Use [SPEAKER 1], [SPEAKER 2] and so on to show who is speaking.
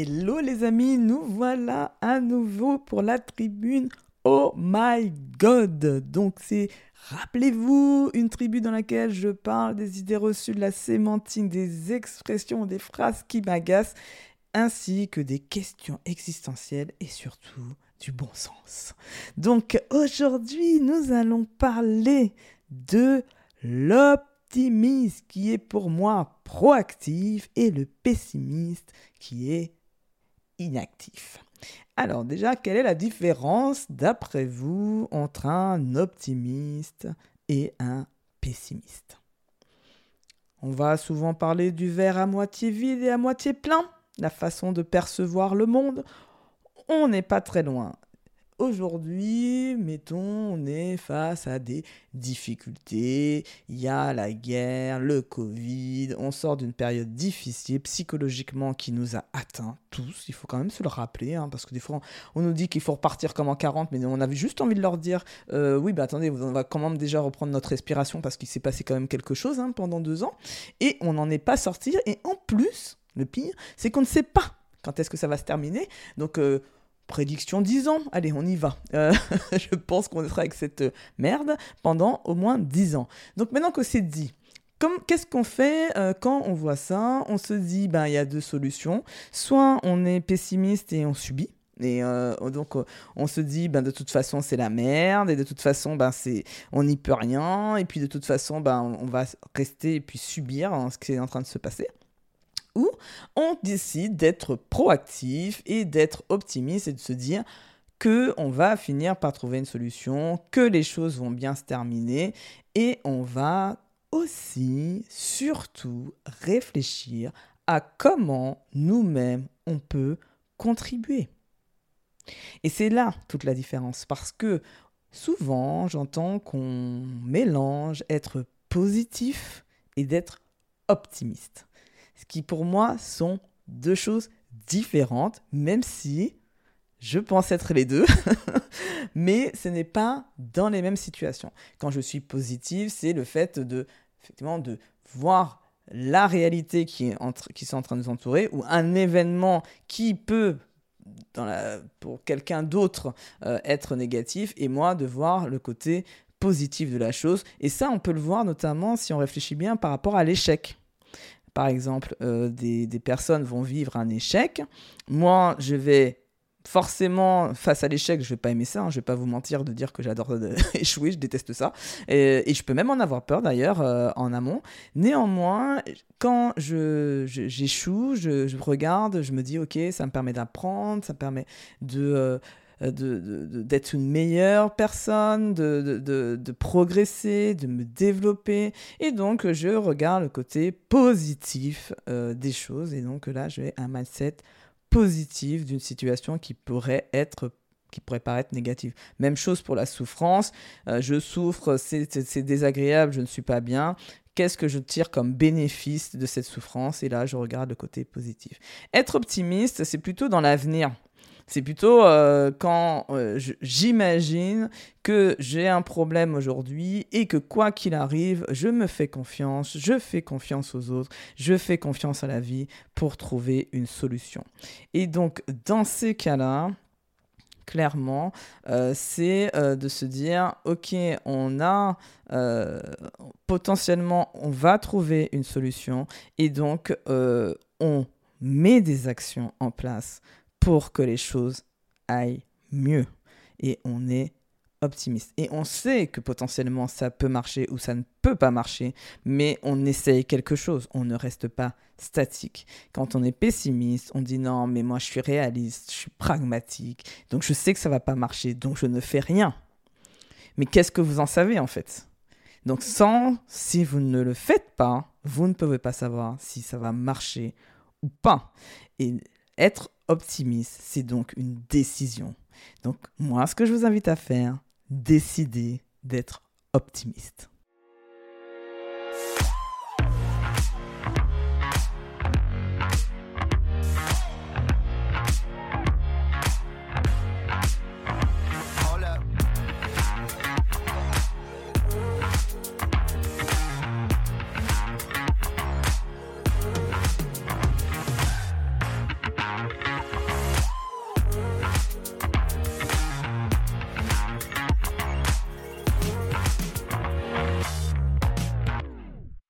[SPEAKER 1] Hello les amis, nous voilà à nouveau pour la tribune. Oh my god Donc c'est, rappelez-vous, une tribu dans laquelle je parle des idées reçues, de la sémantique, des expressions, des phrases qui m'agacent, ainsi que des questions existentielles et surtout du bon sens. Donc aujourd'hui, nous allons parler de l'optimiste qui est pour moi proactif et le pessimiste qui est inactif. Alors déjà, quelle est la différence d'après vous entre un optimiste et un pessimiste? On va souvent parler du verre à moitié vide et à moitié plein, la façon de percevoir le monde. On n'est pas très loin. Aujourd'hui, mettons, on est face à des difficultés. Il y a la guerre, le Covid. On sort d'une période difficile psychologiquement qui nous a atteints tous. Il faut quand même se le rappeler, hein, parce que des fois, on nous dit qu'il faut repartir comme en 40, mais on avait juste envie de leur dire euh, oui, bah attendez, on va quand même déjà reprendre notre respiration parce qu'il s'est passé quand même quelque chose hein, pendant deux ans. Et on n'en est pas sorti. Et en plus, le pire, c'est qu'on ne sait pas quand est-ce que ça va se terminer. Donc, euh, prédiction 10 ans. Allez, on y va. Euh, je pense qu'on sera avec cette merde pendant au moins 10 ans. Donc maintenant que c'est dit, qu'est-ce qu'on fait euh, quand on voit ça? On se dit, ben, il y a deux solutions. Soit on est pessimiste et on subit. Et euh, donc on se dit ben de toute façon c'est la merde et de toute façon ben c'est on n'y peut rien et puis de toute façon ben on va rester et puis subir hein, ce qui est en train de se passer ou on décide d'être proactif et d'être optimiste et de se dire que on va finir par trouver une solution, que les choses vont bien se terminer et on va aussi surtout réfléchir à comment nous-mêmes on peut contribuer. Et c'est là toute la différence parce que souvent j'entends qu'on mélange être positif et d'être optimiste. Ce qui pour moi sont deux choses différentes, même si je pense être les deux, mais ce n'est pas dans les mêmes situations. Quand je suis positive, c'est le fait de, effectivement, de voir la réalité qui est en, qui en train de nous entourer, ou un événement qui peut, pour quelqu'un d'autre, euh, être négatif, et moi de voir le côté positif de la chose. Et ça, on peut le voir notamment si on réfléchit bien par rapport à l'échec par exemple, euh, des, personnes vont vivre un échec. Moi, je vais forcément, face à l'échec, je vais pas aimer ça. Hein, je vais pas vous mentir de dire que j'adore échouer, je déteste ça. Et, je peux même en avoir peur d'ailleurs euh, en amont. Néanmoins, quand je, j'échoue, je, regarde, je me dis, ok, ça me permet d'apprendre, ça me permet de... Euh, d'être de, de, une meilleure personne, de, progresser, de me développer. Et donc, je regarde le côté positif euh, des choses. Et donc là, j'ai un mindset positif d'une situation qui pourrait être qui pourrait paraître négative. Même chose pour la souffrance. Euh, je souffre, c'est désagréable, je ne suis pas bien. Qu'est-ce que je tire comme bénéfice de cette souffrance? Et là, je regarde le côté positif. Être optimiste, c'est plutôt dans l'avenir. C'est plutôt euh, quand euh, j'imagine que j'ai un problème aujourd'hui et que quoi qu'il arrive, je me fais confiance, je fais confiance aux autres, je fais confiance à la vie pour trouver une solution. Et donc, dans ces cas-là, clairement, euh, c'est de se dire, ok, on a potentiellement, on va trouver une solution et donc on met des actions en place pour que les choses aillent mieux. Et on est optimiste. Et on sait que potentiellement ça peut marcher ou ça ne peut pas marcher, mais on essaye quelque chose, on ne reste pas statique. Quand on est pessimiste, on dit non, mais moi je suis réaliste, je suis pragmatique, donc je sais que ça va pas marcher, donc je ne fais rien. Mais qu'est-ce que vous en savez en fait? Donc sans, si vous ne le faites pas, vous ne pouvez pas savoir si ça va marcher ou pas. Et être optimiste, c'est donc une décision. Donc moi, ce que je vous invite à faire, décidez d'être optimiste.